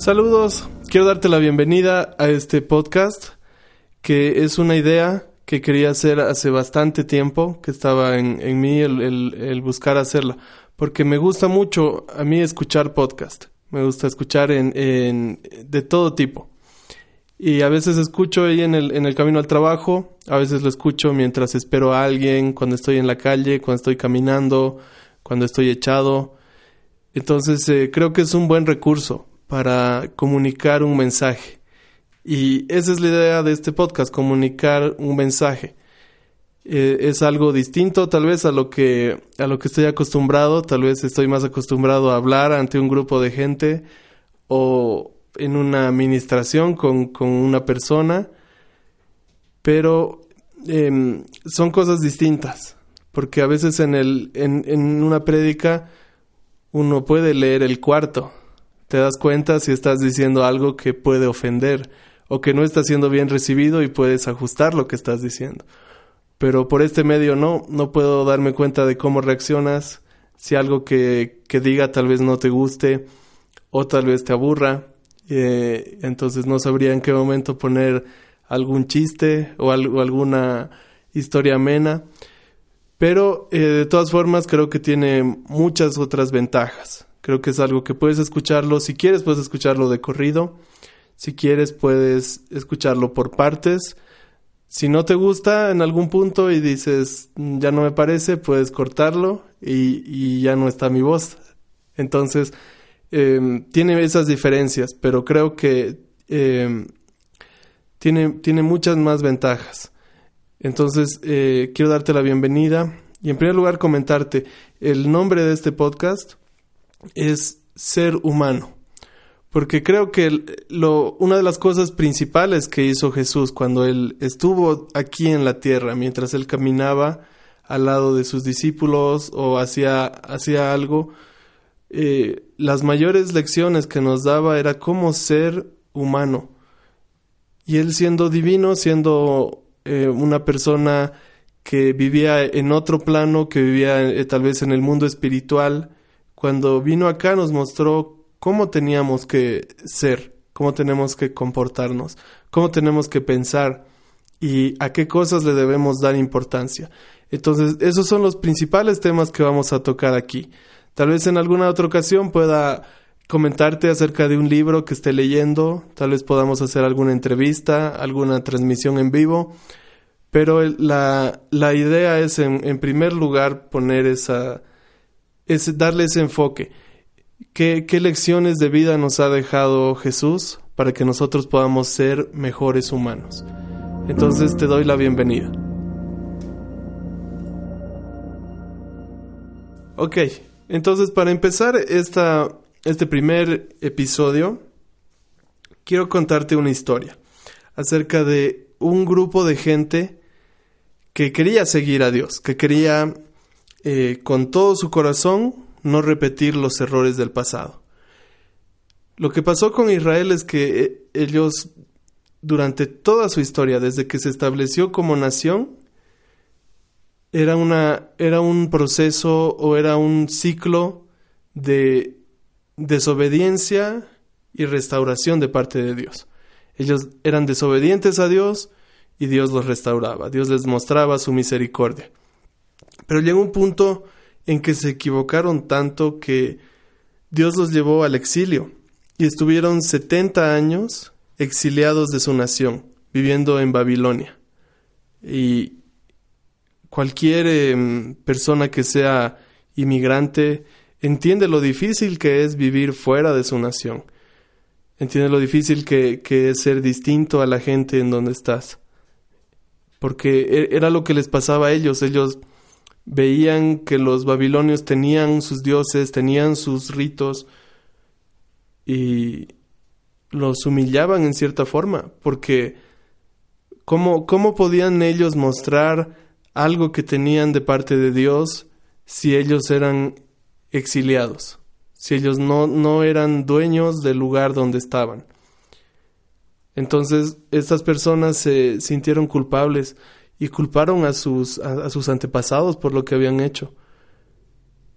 Saludos, quiero darte la bienvenida a este podcast que es una idea que quería hacer hace bastante tiempo, que estaba en, mí el, buscar hacerla, porque me gusta mucho a mí escuchar podcast, me gusta escuchar en, de todo tipo. Y a veces escucho ahí en el, en el camino al trabajo, a veces lo escucho mientras espero a alguien, cuando estoy en la calle, cuando estoy caminando, cuando estoy echado. Entonces eh, creo que es un buen recurso para comunicar un mensaje. Y esa es la idea de este podcast, comunicar un mensaje. Eh, es algo distinto tal vez a lo que a lo que estoy acostumbrado, tal vez estoy más acostumbrado a hablar ante un grupo de gente o en una administración con, una persona, pero em, son cosas distintas, porque a veces en, el, en, en una prédica uno puede leer el cuarto, te das cuenta si estás diciendo algo que puede ofender o que no está siendo bien recibido y puedes ajustar lo que estás diciendo. Pero por este medio no, no puedo darme cuenta de cómo reaccionas, si algo que, que diga tal vez no te guste o tal vez te aburra. Eh, entonces no sabría en qué momento poner algún chiste o, alguna historia amena. Pero eh, de todas formas creo que tiene muchas otras ventajas. Creo que es algo que puedes escucharlo, si quieres puedes escucharlo de corrido, si quieres puedes escucharlo por partes. Si no te gusta en algún punto y dices, mm, ya no me parece, puedes cortarlo y, ya no está mi voz. Entonces, em, tiene esas diferencias, pero creo que em, tiene, tiene muchas más ventajas. Entonces, eh, quiero darte la bienvenida y en primer lugar comentarte el nombre de este podcast es ser humano. Porque creo que lo, una de las cosas principales que hizo Jesús cuando él estuvo aquí en la tierra, mientras él caminaba al lado de sus discípulos o hacía, hacía algo, eh, las mayores lecciones que nos daba era cómo ser humano. Y él siendo divino, siendo eh, una persona que vivía en otro plano, que vivía eh, tal vez en el mundo espiritual, cuando vino acá nos mostró cómo teníamos que ser, cómo tenemos que comportarnos, cómo tenemos que pensar y a qué cosas le debemos dar importancia. Entonces, esos son los principales temas que vamos a tocar aquí. Tal vez en alguna otra ocasión pueda comentarte acerca de un libro que esté leyendo, tal vez podamos hacer alguna entrevista, alguna transmisión en vivo, pero la, la idea es en, en primer lugar poner esa, es darle ese enfoque. ¿Qué, ¿Qué lecciones de vida nos ha dejado Jesús para que nosotros podamos ser mejores humanos? Entonces te doy la bienvenida. Ok, entonces para empezar esta, este primer episodio, quiero contarte una historia acerca de un grupo de gente que quería seguir a Dios, que quería eh, con todo su corazón no repetir los errores del pasado. Lo que pasó con Israel es que eh, ellos, durante toda su historia, desde que se estableció como nación, era, una, era un proceso o era un ciclo de desobediencia y restauración de parte de Dios. Ellos eran desobedientes a Dios y Dios los restauraba, Dios les mostraba su misericordia. Pero llegó un punto en que se equivocaron tanto que Dios los llevó al exilio y estuvieron 70 años exiliados de su nación, viviendo en Babilonia. Y cualquier em, persona que sea inmigrante entiende lo difícil que es vivir fuera de su nación. Entiende lo difícil que, que es ser distinto a la gente en donde estás. Porque e, era lo que les pasaba a ellos. Ellos veían que los babilonios tenían sus dioses, tenían sus ritos y los humillaban en cierta forma, porque ¿cómo, cómo podían ellos mostrar algo que tenían de parte de Dios si ellos eran exiliados, si ellos no, no eran dueños del lugar donde estaban? Entonces, estas personas se sintieron culpables y culparon a sus, a, sus antepasados por lo que habían hecho.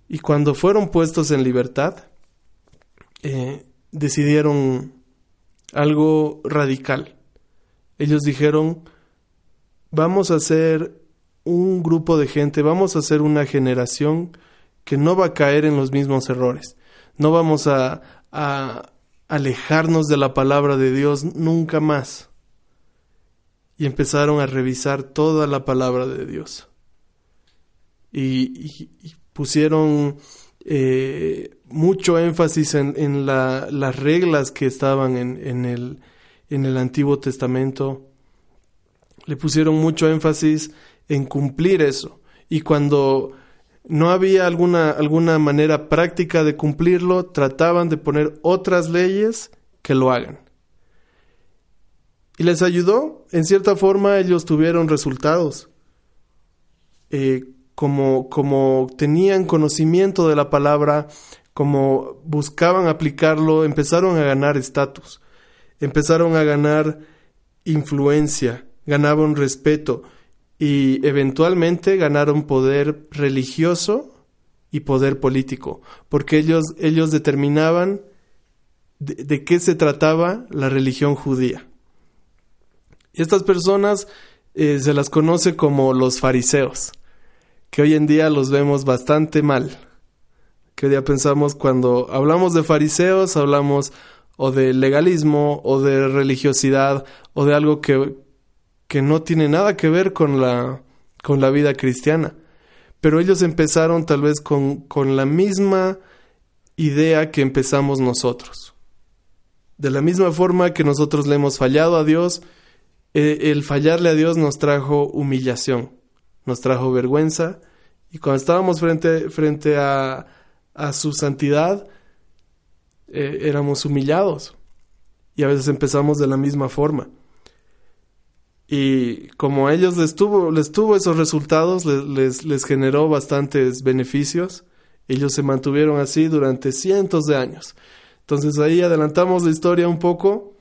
Y cuando fueron puestos en libertad, eh, decidieron algo radical. Ellos dijeron, vamos a ser un grupo de gente, vamos a ser una generación que no va a caer en los mismos errores. No vamos a, a alejarnos de la palabra de Dios nunca más. Y empezaron a revisar toda la palabra de Dios. Y, pusieron eh, mucho énfasis en, las reglas que estaban en, el, en el Antiguo Testamento. Le pusieron mucho énfasis en cumplir eso. Y cuando no había alguna, alguna manera práctica de cumplirlo, trataban de poner otras leyes que lo hagan. Les ayudó, en cierta forma ellos tuvieron resultados. Eh, como, como tenían conocimiento de la palabra, como buscaban aplicarlo, empezaron a ganar estatus, empezaron a ganar influencia, ganaban respeto y eventualmente ganaron poder religioso y poder político, porque ellos, ellos determinaban de, qué se trataba la religión judía. Y estas personas eh, se las conoce como los fariseos, que hoy en día los vemos bastante mal. Que hoy día pensamos cuando hablamos de fariseos, hablamos o de legalismo o de religiosidad o de algo que, que no tiene nada que ver con la, con la vida cristiana. Pero ellos empezaron tal vez con, con la misma idea que empezamos nosotros. De la misma forma que nosotros le hemos fallado a Dios, eh, el fallarle a Dios nos trajo humillación, nos trajo vergüenza, y cuando estábamos frente, frente a, a su santidad, eh, éramos humillados. Y a veces empezamos de la misma forma. Y como a ellos les tuvo, les tuvo esos resultados, les, les, generó bastantes beneficios. Ellos se mantuvieron así durante cientos de años. Entonces ahí adelantamos la historia un poco.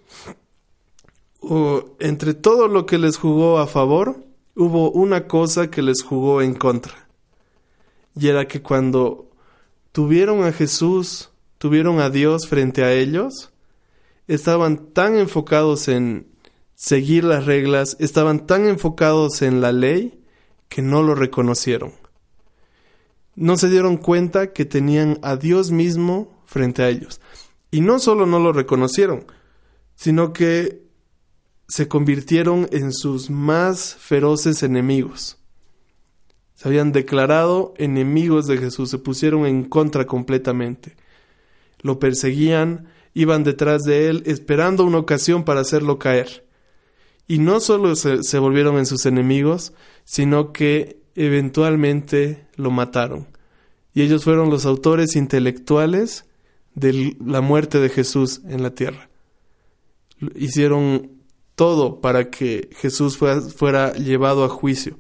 Entre todo lo que les jugó a favor, hubo una cosa que les jugó en contra. Y era que cuando tuvieron a Jesús, tuvieron a Dios frente a ellos, estaban tan enfocados en seguir las reglas, estaban tan enfocados en la ley que no lo reconocieron. No se dieron cuenta que tenían a Dios mismo frente a ellos. Y no solo no lo reconocieron, sino que se convirtieron en sus más feroces enemigos. Se habían declarado enemigos de Jesús, se pusieron en contra completamente. Lo perseguían, iban detrás de él, esperando una ocasión para hacerlo caer. Y no solo se, volvieron en sus enemigos, sino que eventualmente lo mataron. Y ellos fueron los autores intelectuales de la muerte de Jesús en la tierra. Hicieron todo para que Jesús fuera, llevado a juicio.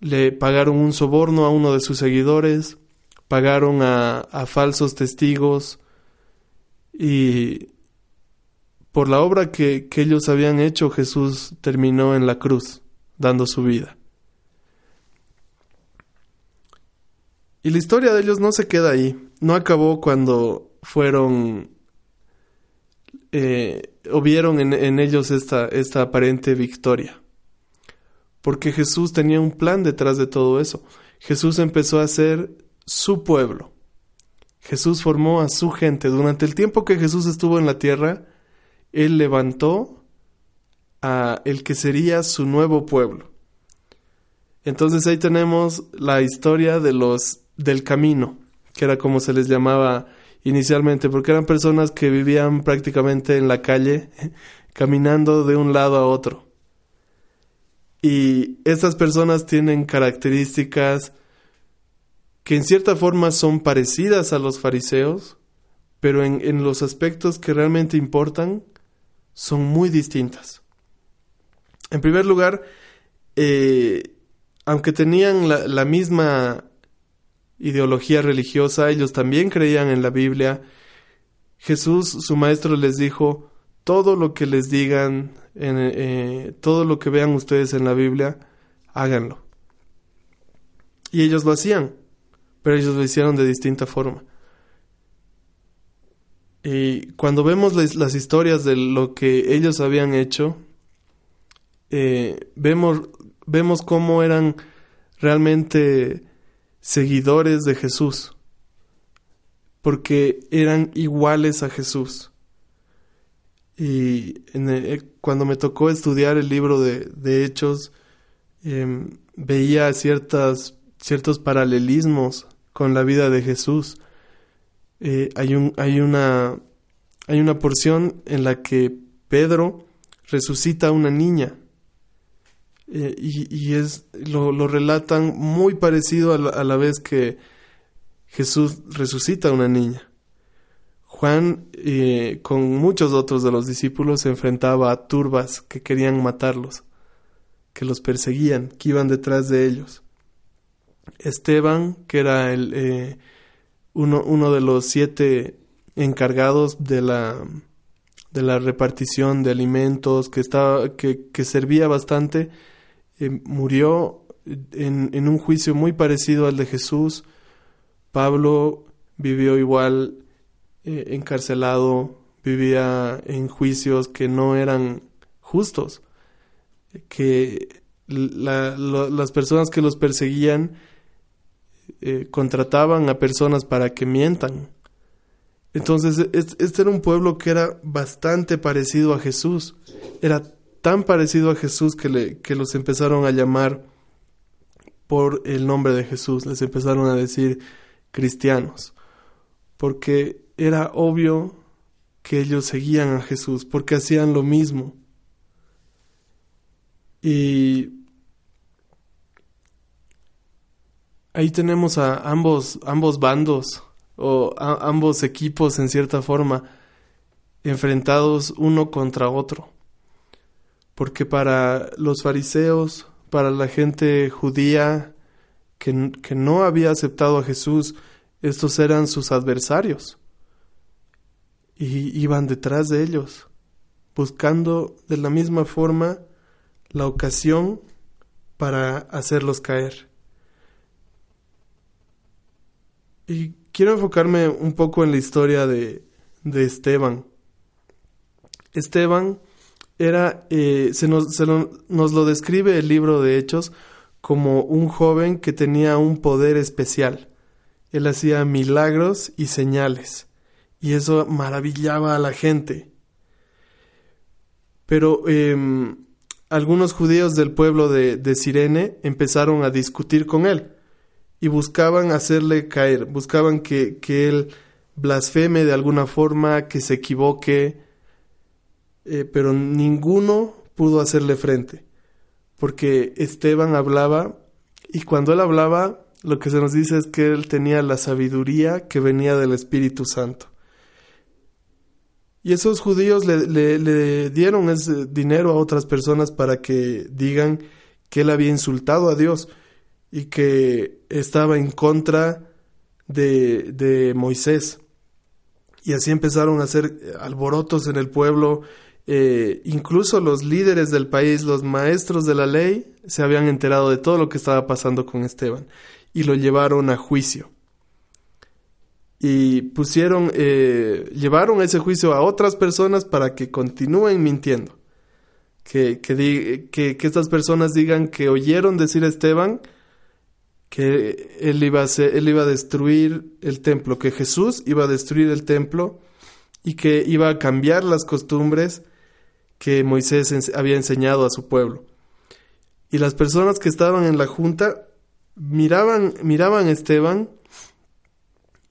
Le pagaron un soborno a uno de sus seguidores, pagaron a, falsos testigos y por la obra que, ellos habían hecho, Jesús terminó en la cruz, dando su vida. Y la historia de ellos no se queda ahí, no acabó cuando fueron eh, o vieron en, en ellos esta, esta aparente victoria. Porque Jesús tenía un plan detrás de todo eso. Jesús empezó a ser su pueblo. Jesús formó a su gente. Durante el tiempo que Jesús estuvo en la tierra, él levantó a el que sería su nuevo pueblo. Entonces ahí tenemos la historia de los del camino, que era como se les llamaba inicialmente, porque eran personas que vivían prácticamente en la calle, caminando de un lado a otro. Y estas personas tienen características que en cierta forma son parecidas a los fariseos, pero en, en los aspectos que realmente importan son muy distintas. En primer lugar, eh, aunque tenían la, misma ideología religiosa, ellos también creían en la Biblia. Jesús, su maestro, les dijo, todo lo que les digan, en, eh, todo lo que vean ustedes en la Biblia, háganlo. Y ellos lo hacían, pero ellos lo hicieron de distinta forma. Y cuando vemos las, historias de lo que ellos habían hecho, eh, vemos, vemos cómo eran realmente seguidores de Jesús, porque eran iguales a Jesús. Y eh, cuando me tocó estudiar el libro de, Hechos, em, veía ciertas, ciertos paralelismos con la vida de Jesús. Eh, hay, un, hay, una, hay una porción en la que Pedro resucita a una niña eh, y, es, lo, lo, relatan muy parecido a la, vez que Jesús resucita a una niña. Juan, eh, con muchos otros de los discípulos, se enfrentaba a turbas que querían matarlos, que los perseguían, que iban detrás de ellos. Esteban, que era el, eh, uno, uno de los siete encargados de la, de la repartición de alimentos, que, estaba, que, que servía bastante, murió en, en, un juicio muy parecido al de Jesús. Pablo vivió igual eh, encarcelado, vivía en juicios que no eran justos, que las personas que los perseguían eh, contrataban a personas para que mientan. Entonces, este era un pueblo que era bastante parecido a Jesús. Era tan parecido a Jesús que, le, que los empezaron a llamar por el nombre de Jesús, les empezaron a decir cristianos, porque era obvio que ellos seguían a Jesús, porque hacían lo mismo. Y ahí tenemos a ambos, ambos bandos o ambos equipos en cierta forma enfrentados uno contra otro porque para los fariseos, para la gente judía que, que no había aceptado a Jesús, estos eran sus adversarios y iban detrás de ellos, buscando de la misma forma la ocasión para hacerlos caer. Y quiero enfocarme un poco en la historia de, de Esteban. Esteban era, eh, se, nos, nos lo describe el libro de Hechos como un joven que tenía un poder especial. Él hacía milagros y señales, y eso maravillaba a la gente. Pero em, algunos judíos del pueblo de, de, Sirene empezaron a discutir con él y buscaban hacerle caer, buscaban que, que él blasfeme de alguna forma, que se equivoque, eh, pero ninguno pudo hacerle frente, porque Esteban hablaba y cuando él hablaba, lo que se nos dice es que él tenía la sabiduría que venía del Espíritu Santo. Y esos judíos le, le, dieron ese dinero a otras personas para que digan que él había insultado a Dios y que estaba en contra de, de Moisés. Y así empezaron a hacer alborotos en el pueblo eh, incluso los líderes del país, los maestros de la ley, se habían enterado de todo lo que estaba pasando con Esteban y lo llevaron a juicio. Y pusieron, eh, llevaron ese juicio a otras personas para que continúen mintiendo. Que, que, que, que, estas personas digan que oyeron decir a Esteban que él iba, él iba a destruir el templo, que Jesús iba a destruir el templo y que iba a cambiar las costumbres que Moisés había enseñado a su pueblo. Y las personas que estaban en la junta miraban, miraban a Esteban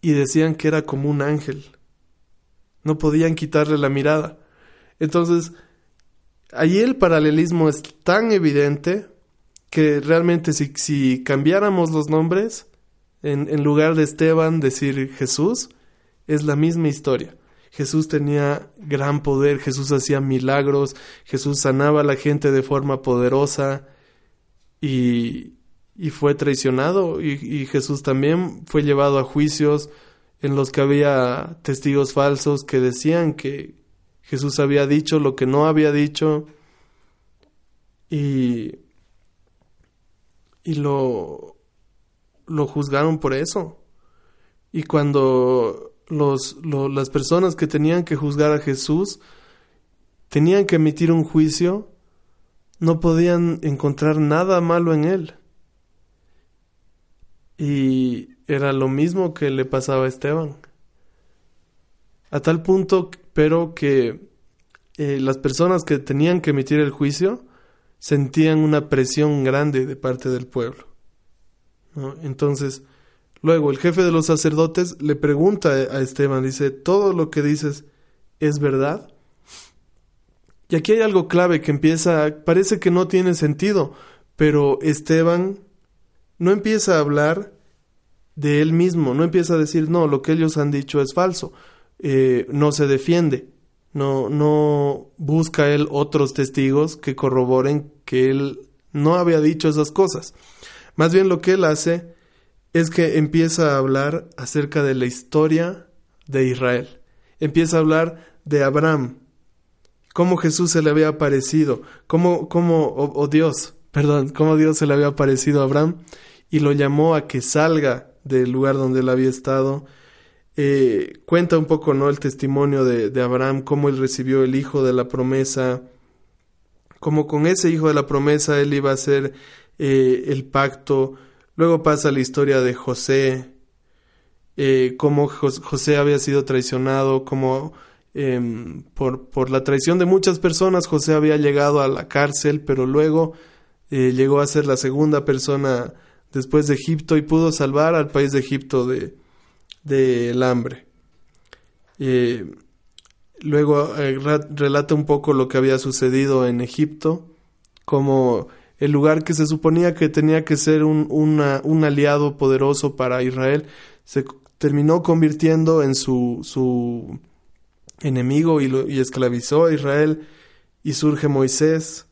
y decían que era como un ángel. No podían quitarle la mirada. Entonces, ahí el paralelismo es tan evidente que realmente si, si cambiáramos los nombres, en lugar de Esteban decir Jesús, es la misma historia. Jesús tenía gran poder, Jesús hacía milagros, Jesús sanaba a la gente de forma poderosa y, y fue traicionado y, y, Jesús también fue llevado a juicios en los que había testigos falsos que decían que Jesús había dicho lo que no había dicho y, y lo, lo juzgaron por eso. Y cuando los, las personas que tenían que juzgar a Jesús tenían que emitir un juicio, no podían encontrar nada malo en él. Y era lo mismo que le pasaba a Esteban. A tal punto, pero que eh, las personas que tenían que emitir el juicio sentían una presión grande de parte del pueblo. Entonces, luego el jefe de los sacerdotes le pregunta a Esteban, dice, ¿todo lo que dices es verdad? Y aquí hay algo clave que empieza, parece que no tiene sentido, pero Esteban no empieza a hablar de él mismo, no empieza a decir, no, lo que ellos han dicho es falso, eh, no se defiende, no, no busca él otros testigos que corroboren que él no había dicho esas cosas. Más bien lo que él hace es que empieza a hablar acerca de la historia de Israel. Empieza a hablar de Abraham, cómo Jesús se le había aparecido, cómo, cómo, o Dios, perdón, cómo Dios se le había aparecido a Abraham y lo llamó a que salga del lugar donde él había estado eh, cuenta un poco ¿no? el testimonio de, Abraham, cómo él recibió el hijo de la promesa, cómo con ese hijo de la promesa él iba a hacer eh, el pacto. Luego pasa la historia de José, eh, cómo José había sido traicionado, cómo em, por, por, la traición de muchas personas José había llegado a la cárcel, pero luego llegó a ser la segunda persona después de Egipto y pudo salvar al país de Egipto de, del hambre. luego eh, relata un poco lo que había sucedido en Egipto, como el lugar que se suponía que tenía que ser un, un aliado poderoso para Israel, se terminó convirtiendo en su, su enemigo y, lo, y esclavizó a Israel y surge Moisés.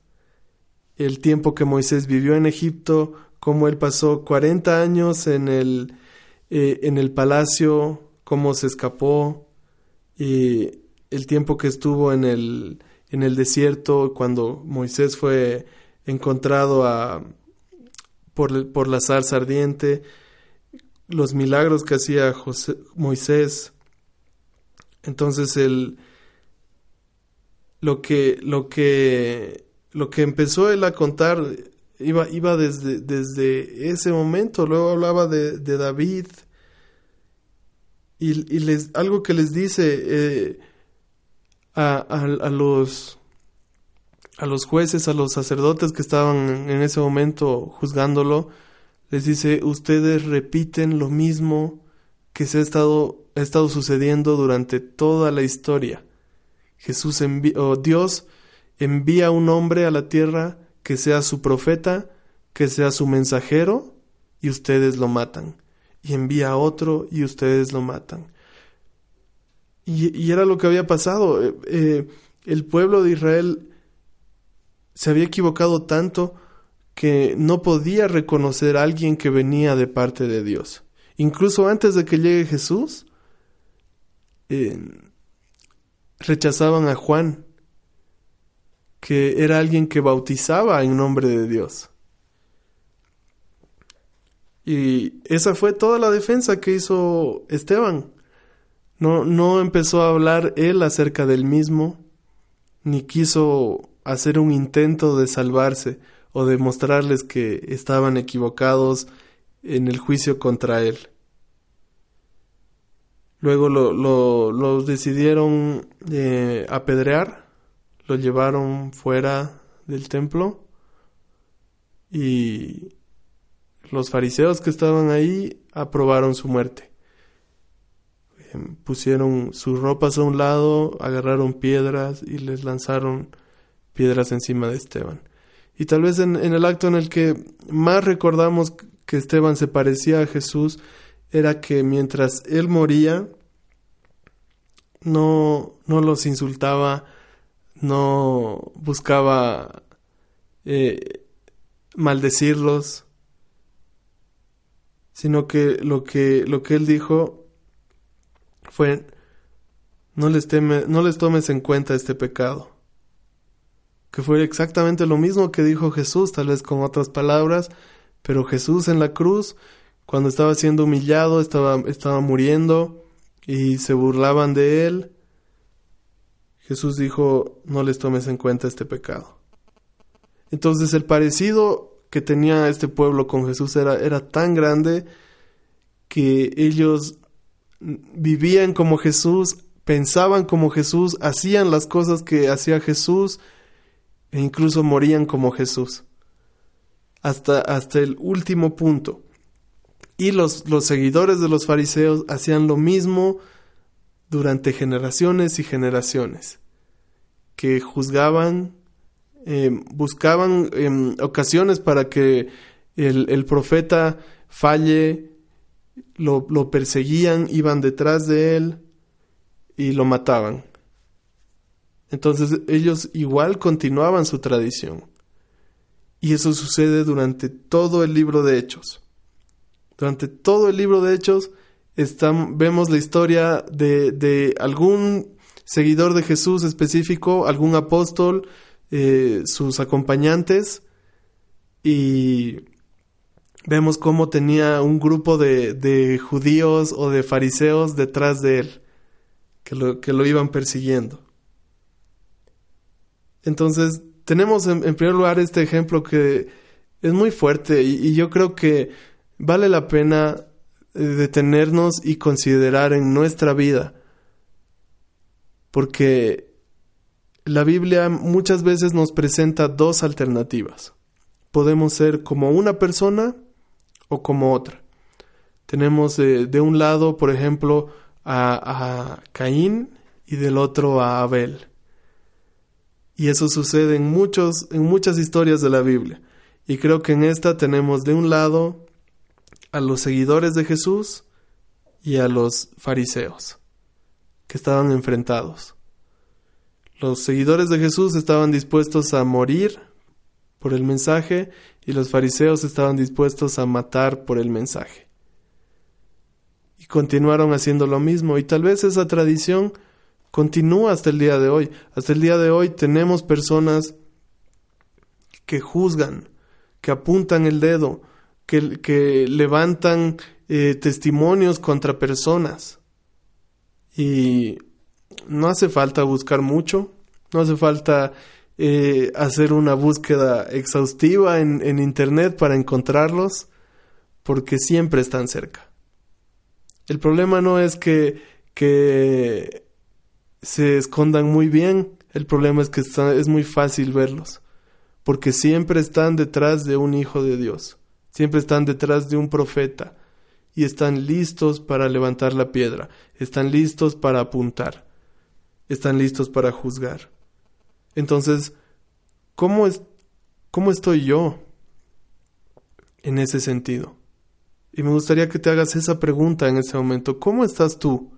El tiempo que Moisés vivió en Egipto, como él pasó 40 años en el, eh, en el palacio, cómo se escapó, y el tiempo que estuvo en el, en el desierto cuando Moisés fue encontrado a, por, por la zarza ardiente, los milagros que hacía Moisés. Entonces el, lo que, lo que, lo que empezó él a contar iba, iba desde, desde ese momento, luego hablaba de, David y, y, les, algo que les dice eh, a, a, los a los jueces, a los sacerdotes que estaban en ese momento juzgándolo, les dice, ustedes repiten lo mismo que se ha estado, ha estado sucediendo durante toda la historia. Jesús Dios envía un hombre a la tierra que sea su profeta, que sea su mensajero, y ustedes lo matan. Y envía a otro y ustedes lo matan. Y, era lo que había pasado. Eh, eh, el pueblo de Israel se había equivocado tanto que no podía reconocer a alguien que venía de parte de Dios. Incluso antes de que llegue Jesús, eh, rechazaban a Juan que era alguien que bautizaba en nombre de Dios. Y esa fue toda la defensa que hizo Esteban. No, no empezó a hablar él acerca del mismo, ni quiso hacer un intento de salvarse o de mostrarles que estaban equivocados en el juicio contra él. Luego lo, decidieron eh, apedrear lo llevaron fuera del templo y los fariseos que estaban ahí aprobaron su muerte. Em, pusieron sus ropas a un lado, agarraron piedras y les lanzaron piedras encima de Esteban. Y tal vez en, el acto en el que más recordamos que Esteban se parecía a Jesús era que mientras él moría, no, no los insultaba, no buscaba eh, maldecirlos, sino que lo que lo que él dijo fue no les teme, no les tomes en cuenta este pecado. Que fue exactamente lo mismo que dijo Jesús, tal vez con otras palabras, pero Jesús en la cruz, cuando estaba siendo humillado, estaba, estaba muriendo, y se burlaban de él, Jesús dijo, no les tomes en cuenta este pecado. Entonces el parecido que tenía este pueblo con Jesús era, era tan grande que ellos vivían como Jesús, pensaban como Jesús, hacían las cosas que hacía Jesús e incluso morían como Jesús. Hasta, hasta el último punto. Y los, los seguidores de los fariseos hacían lo mismo durante generaciones y generaciones, que juzgaban, em, buscaban em, ocasiones para que el, el profeta falle, lo, lo perseguían, iban detrás de él, y lo mataban. Entonces ellos igual continuaban su tradición. Y eso sucede durante todo el libro de Hechos. Durante todo el libro de Hechos vemos la historia de, algún seguidor de Jesús específico, algún apóstol, eh, sus acompañantes, y vemos cómo tenía un grupo de, de judíos o de fariseos detrás de él que lo, que lo iban persiguiendo. Entonces, tenemos en, primer lugar este ejemplo que es muy fuerte y, yo creo que vale la pena eh, detenernos y considerar en nuestra vida. Porque la Biblia muchas veces nos presenta dos alternativas. Podemos ser como una persona o como otra. Tenemos de un lado, por ejemplo, a, Caín y del otro a Abel. Y eso sucede en, muchos, en muchas historias de la Biblia. Y creo que en esta tenemos de un lado a los seguidores de Jesús y a los fariseos, que estaban enfrentados. Los seguidores de Jesús estaban dispuestos a morir por el mensaje y los fariseos estaban dispuestos a matar por el mensaje y continuaron haciendo lo mismo. Y tal vez esa tradición continúa hasta el día de hoy. Hasta el día de hoy tenemos personas que juzgan, que apuntan el dedo, que, que levantan eh, testimonios contra personas. Y no hace falta buscar mucho, no hace falta eh, hacer una búsqueda exhaustiva en, en Internet para encontrarlos, porque siempre están cerca. El problema no es que, que se escondan muy bien, el problema es que es muy fácil verlos, porque siempre están detrás de un hijo de Dios, siempre están detrás de un profeta, y están listos para levantar la piedra, están listos para apuntar, están listos para juzgar. Entonces, ¿cómo, es, cómo estoy yo en ese sentido? Y me gustaría que te hagas esa pregunta en ese momento. ¿Cómo estás tú?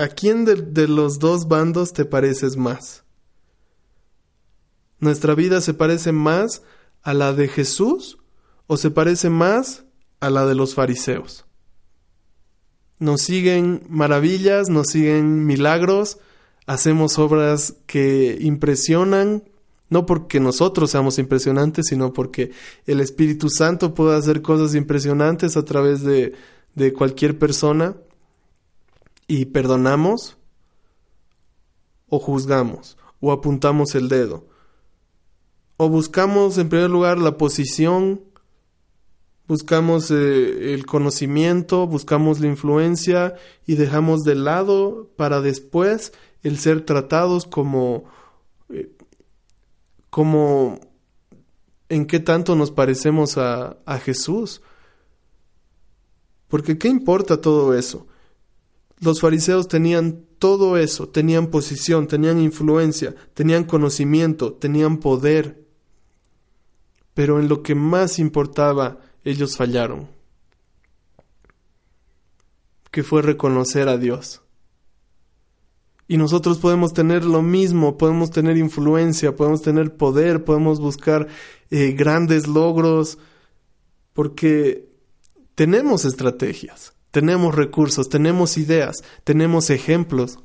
¿A quién de, los dos bandos te pareces más? ¿Nuestra vida se parece más a la de Jesús o se parece más a la de los fariseos? Nos siguen maravillas, nos siguen milagros, hacemos obras que impresionan, no porque nosotros seamos impresionantes, sino porque el Espíritu Santo puede hacer cosas impresionantes a través de, de cualquier persona y perdonamos o juzgamos o apuntamos el dedo o buscamos en primer lugar la posición, buscamos eh, el conocimiento, buscamos la influencia y dejamos de lado para después el ser tratados como eh, como en qué tanto nos parecemos a, a Jesús. Porque ¿qué importa todo eso? Los fariseos tenían todo eso, tenían posición, tenían influencia, tenían conocimiento, tenían poder. Pero en lo que más importaba, ellos fallaron, que fue reconocer a Dios. Y nosotros podemos tener lo mismo, podemos tener influencia, podemos tener poder, podemos buscar eh, grandes logros, porque tenemos estrategias, tenemos recursos, tenemos ideas, tenemos ejemplos.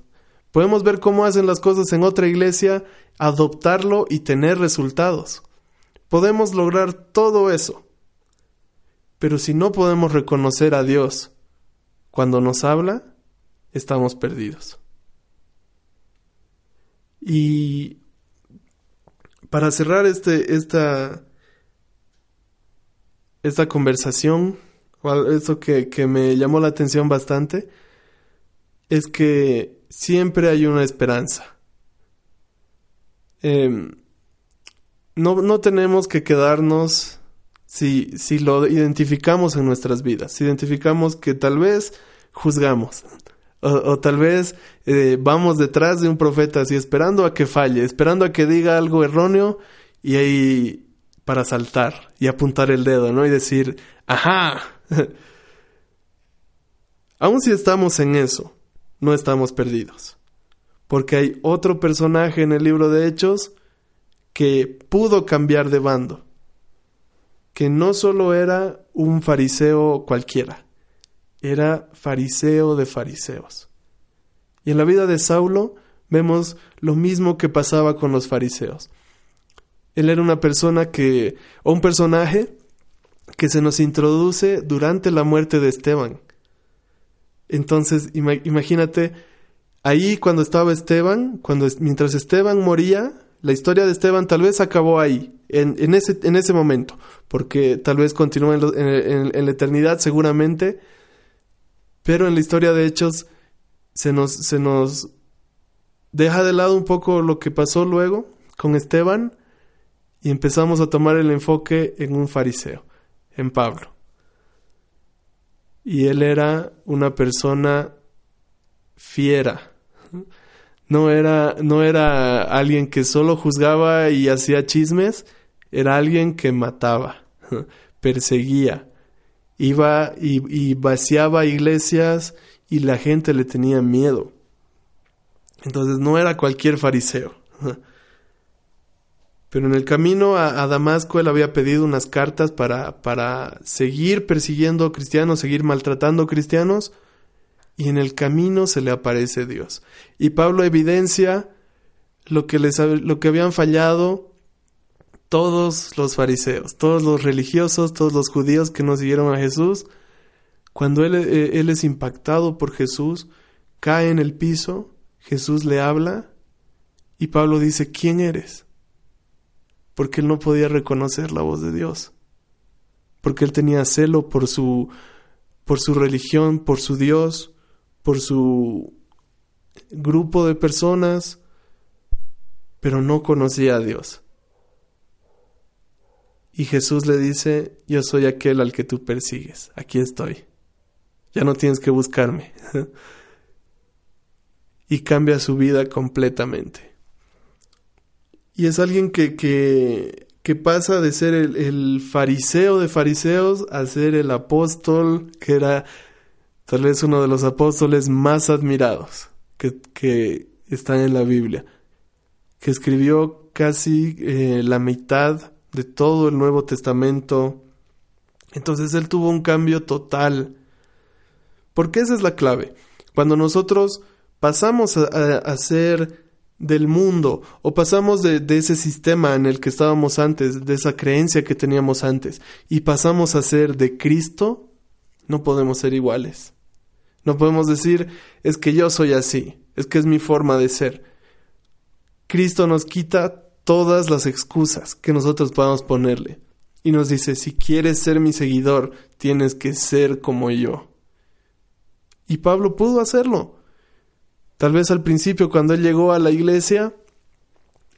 Podemos ver cómo hacen las cosas en otra iglesia, adoptarlo y tener resultados. Podemos lograr todo eso. Pero si no podemos reconocer a Dios cuando nos habla, estamos perdidos. Y para cerrar este, esta, esta conversación, eso que, que me llamó la atención bastante, es que siempre hay una esperanza. Em, no, no, tenemos que quedarnos si, si lo identificamos en nuestras vidas, si identificamos que tal vez juzgamos, o, tal vez eh, vamos detrás de un profeta así, esperando a que falle, esperando a que diga algo erróneo y ahí para saltar y apuntar el dedo, ¿no? Y decir, ajá. Aún si estamos en eso, no estamos perdidos. Porque hay otro personaje en el libro de Hechos que pudo cambiar de bando. Que no solo era un fariseo cualquiera, era fariseo de fariseos. Y en la vida de Saulo vemos lo mismo que pasaba con los fariseos. Él era una persona que, o un personaje que se nos introduce durante la muerte de Esteban. Entonces, imagínate, ahí cuando estaba Esteban, cuando mientras Esteban moría, la historia de Esteban tal vez acabó ahí, en, ese, en ese momento, porque tal vez continúa en, la eternidad seguramente, pero en la historia de Hechos se nos, se nos deja de lado un poco lo que pasó luego con Esteban y empezamos a tomar el enfoque en un fariseo, en Pablo y él era una persona fiera. No era, no era alguien que solo juzgaba y hacía chismes, era alguien que mataba, perseguía, iba y, y vaciaba iglesias y la gente le tenía miedo. Entonces no era cualquier fariseo. Pero en el camino a, Damasco él había pedido unas cartas para, para seguir persiguiendo cristianos, seguir maltratando cristianos, y en el camino se le aparece Dios. Y Pablo evidencia lo que, les, lo que habían fallado todos los fariseos, todos los religiosos, todos los judíos que no siguieron a Jesús. Cuando él, eh, él es impactado por Jesús, cae en el piso, Jesús le habla y Pablo dice, ¿quién eres? Porque él no podía reconocer la voz de Dios, porque él tenía celo por su, por su religión, por su Dios, por su grupo de personas, pero no conocía a Dios. Y Jesús le dice, yo soy aquel al que tú persigues, aquí estoy, ya no tienes que buscarme. y cambia su vida completamente. Y es alguien que, que, que pasa de ser el, fariseo de fariseos a ser el apóstol, que era tal vez uno de los apóstoles más admirados que, que están en la Biblia, que escribió casi eh, la mitad de todo el Nuevo Testamento. Entonces él tuvo un cambio total. Porque esa es la clave. Cuando nosotros pasamos a, a ser del mundo o pasamos de, ese sistema en el que estábamos antes, de esa creencia que teníamos antes y pasamos a ser de Cristo, no podemos ser iguales. No podemos decir es que yo soy así, es que es mi forma de ser. Cristo nos quita todas las excusas que nosotros podamos ponerle y nos dice, si quieres ser mi seguidor, tienes que ser como yo. Y Pablo pudo hacerlo. Tal vez al principio cuando él llegó a la iglesia,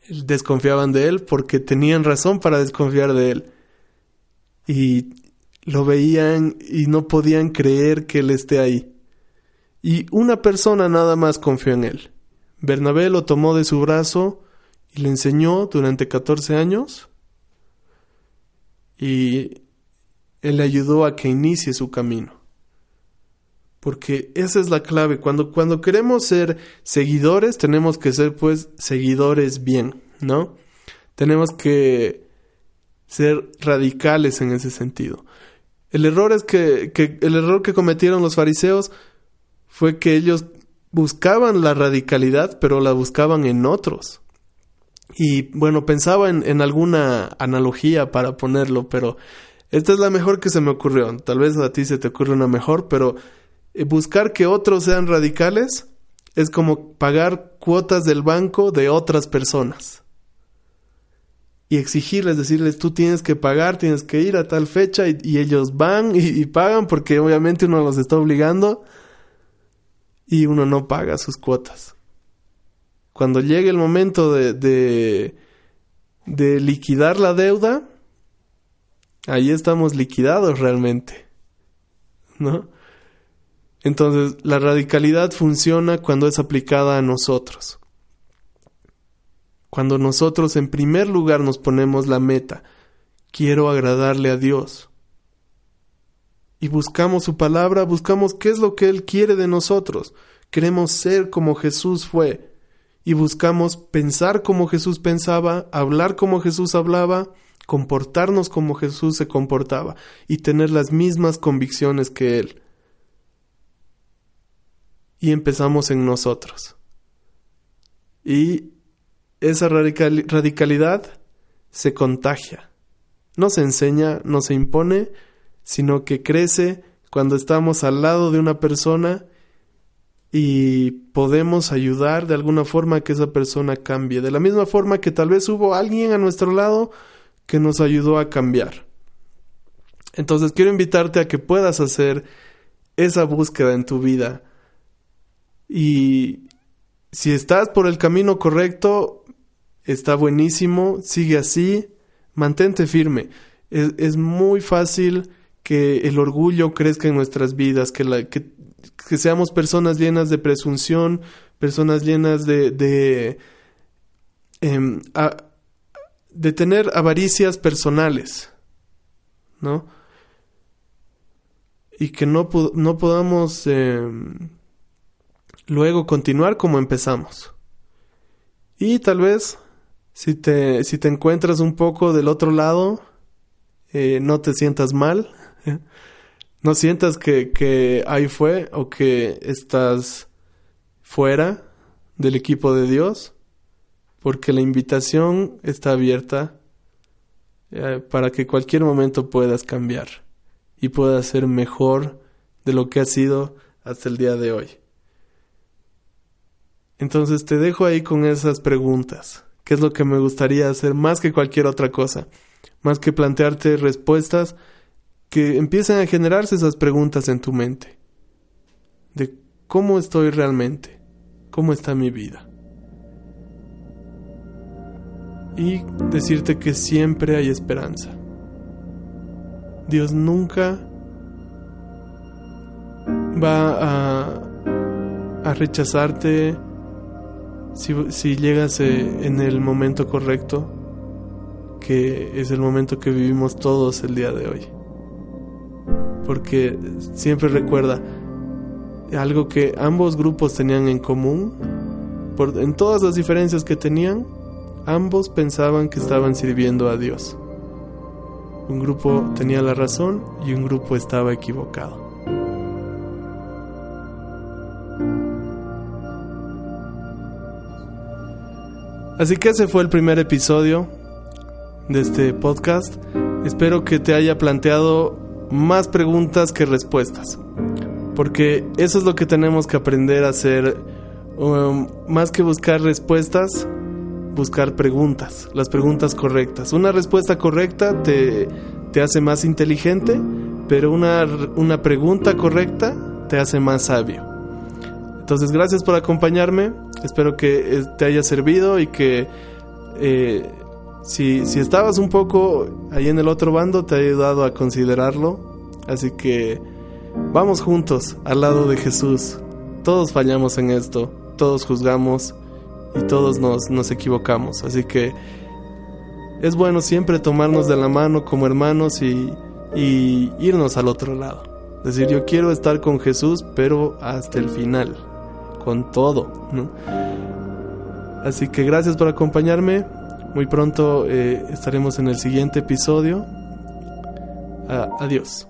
desconfiaban de él porque tenían razón para desconfiar de él. Y lo veían y no podían creer que él esté ahí. Y una persona nada más confió en él. Bernabé lo tomó de su brazo y le enseñó durante 14 años y él le ayudó a que inicie su camino. Porque esa es la clave. Cuando, cuando queremos ser seguidores, tenemos que ser pues seguidores bien, ¿no? Tenemos que ser radicales en ese sentido. El error es que, que el error que cometieron los fariseos fue que ellos buscaban la radicalidad, pero la buscaban en otros. Y bueno, pensaba en, en, alguna analogía para ponerlo, pero esta es la mejor que se me ocurrió. Tal vez a ti se te ocurre una mejor, pero buscar que otros sean radicales es como pagar cuotas del banco de otras personas. Y exigirles, decirles, tú tienes que pagar, tienes que ir a tal fecha y, ellos van y, pagan porque obviamente uno los está obligando y uno no paga sus cuotas. Cuando llegue el momento de, de, de liquidar la deuda, ahí estamos liquidados realmente. ¿No? Entonces, la radicalidad funciona cuando es aplicada a nosotros. Cuando nosotros en primer lugar nos ponemos la meta, quiero agradarle a Dios. Y buscamos su palabra, buscamos qué es lo que Él quiere de nosotros. Queremos ser como Jesús fue. Y buscamos pensar como Jesús pensaba, hablar como Jesús hablaba, comportarnos como Jesús se comportaba y tener las mismas convicciones que Él y empezamos en nosotros. Y esa radicalidad se contagia. No se enseña, no se impone, sino que crece cuando estamos al lado de una persona y podemos ayudar de alguna forma a que esa persona cambie. De la misma forma que tal vez hubo alguien a nuestro lado que nos ayudó a cambiar. Entonces quiero invitarte a que puedas hacer esa búsqueda en tu vida y si estás por el camino correcto, está buenísimo, sigue así, mantente firme. Es, muy fácil que el orgullo crezca en nuestras vidas, que, la, que, seamos personas llenas de presunción, personas llenas de, de, em, de tener avaricias personales, ¿no? Y que no, no podamos em, luego continuar como empezamos. Y tal vez, si te, si te encuentras un poco del otro lado, eh, no te sientas mal, no sientas que, que ahí fue o que estás fuera del equipo de Dios, porque la invitación está abierta eh, para que cualquier momento puedas cambiar y puedas ser mejor de lo que has sido hasta el día de hoy. Entonces te dejo ahí con esas preguntas. ¿Qué es lo que me gustaría hacer más que cualquier otra cosa? Más que plantearte respuestas, que empiecen a generarse esas preguntas en tu mente. De cómo estoy realmente, cómo está mi vida. Y decirte que siempre hay esperanza. Dios nunca va a, a rechazarte si, llegas eh, en el momento correcto, que es el momento que vivimos todos el día de hoy. Porque siempre recuerda algo que ambos grupos tenían en común, por, en todas las diferencias que tenían, ambos pensaban que estaban sirviendo a Dios. Un grupo tenía la razón y un grupo estaba equivocado. Así que ese fue el primer episodio de este podcast. Espero que te haya planteado más preguntas que respuestas. Porque eso es lo que tenemos que aprender a hacer. Um, más que buscar respuestas, buscar preguntas, las preguntas correctas. Una respuesta correcta te, te hace más inteligente, pero una, una pregunta correcta te hace más sabio. Entonces, gracias por acompañarme. Espero que eh, te haya servido y que eh, si, si estabas un poco ahí en el otro bando, te ha ayudado a considerarlo. Así que vamos juntos al lado de Jesús. Todos fallamos en esto, todos juzgamos y todos nos, nos equivocamos. Así que es bueno siempre tomarnos de la mano como hermanos y, y irnos al otro lado. Es decir, yo quiero estar con Jesús, pero hasta el final con todo. Así que gracias por acompañarme. Muy pronto eh, estaremos en el siguiente episodio. adiós.